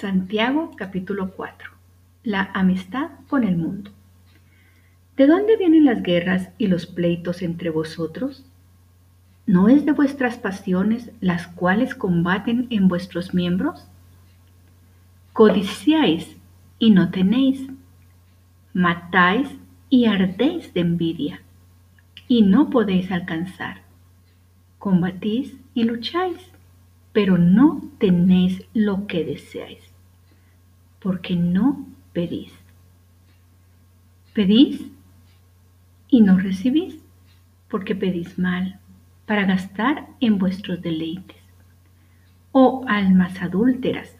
Santiago capítulo 4. La amistad con el mundo. ¿De dónde vienen las guerras y los pleitos entre vosotros? ¿No es de vuestras pasiones las cuales combaten en vuestros miembros? Codiciáis y no tenéis. Matáis y ardéis de envidia y no podéis alcanzar. Combatís y lucháis pero no tenéis lo que deseáis, porque no pedís. Pedís y no recibís, porque pedís mal, para gastar en vuestros deleites. Oh almas adúlteras,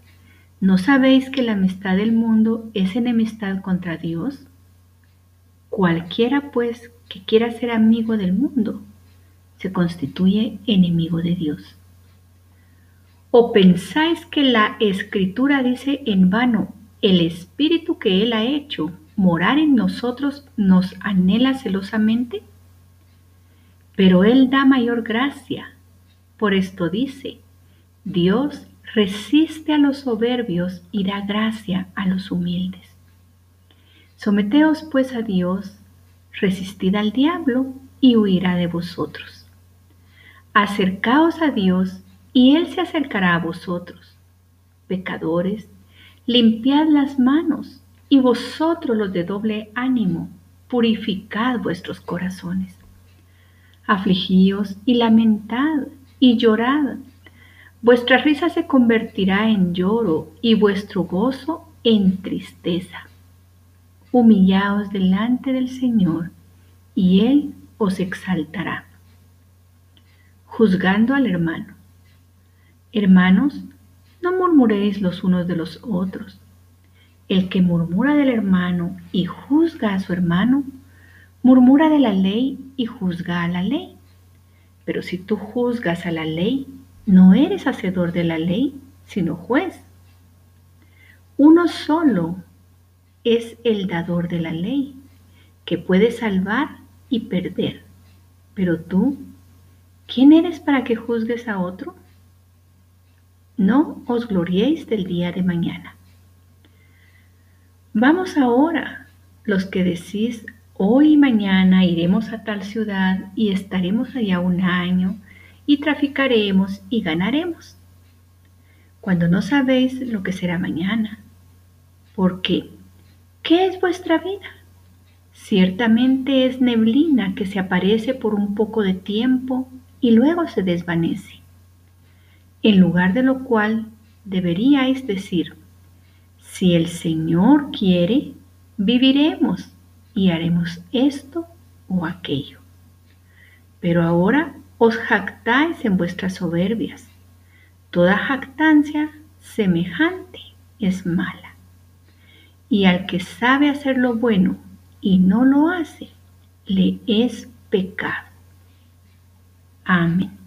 ¿no sabéis que la amistad del mundo es enemistad contra Dios? Cualquiera pues que quiera ser amigo del mundo, se constituye enemigo de Dios. ¿O pensáis que la escritura dice en vano, el espíritu que Él ha hecho morar en nosotros nos anhela celosamente? Pero Él da mayor gracia. Por esto dice, Dios resiste a los soberbios y da gracia a los humildes. Someteos pues a Dios, resistid al diablo y huirá de vosotros. Acercaos a Dios y Él se acercará a vosotros. Pecadores, limpiad las manos, y vosotros los de doble ánimo, purificad vuestros corazones. Afligíos y lamentad y llorad. Vuestra risa se convertirá en lloro y vuestro gozo en tristeza. Humillaos delante del Señor y Él os exaltará. Juzgando al hermano. Hermanos, no murmuréis los unos de los otros. El que murmura del hermano y juzga a su hermano, murmura de la ley y juzga a la ley. Pero si tú juzgas a la ley, no eres hacedor de la ley, sino juez. Uno solo es el dador de la ley, que puede salvar y perder. Pero tú, ¿quién eres para que juzgues a otro? No os gloriéis del día de mañana. Vamos ahora, los que decís, hoy y mañana iremos a tal ciudad y estaremos allá un año y traficaremos y ganaremos, cuando no sabéis lo que será mañana. Porque, ¿qué es vuestra vida? Ciertamente es neblina que se aparece por un poco de tiempo y luego se desvanece en lugar de lo cual deberíais decir, si el Señor quiere, viviremos y haremos esto o aquello. Pero ahora os jactáis en vuestras soberbias. Toda jactancia semejante es mala. Y al que sabe hacer lo bueno y no lo hace, le es pecado. Amén.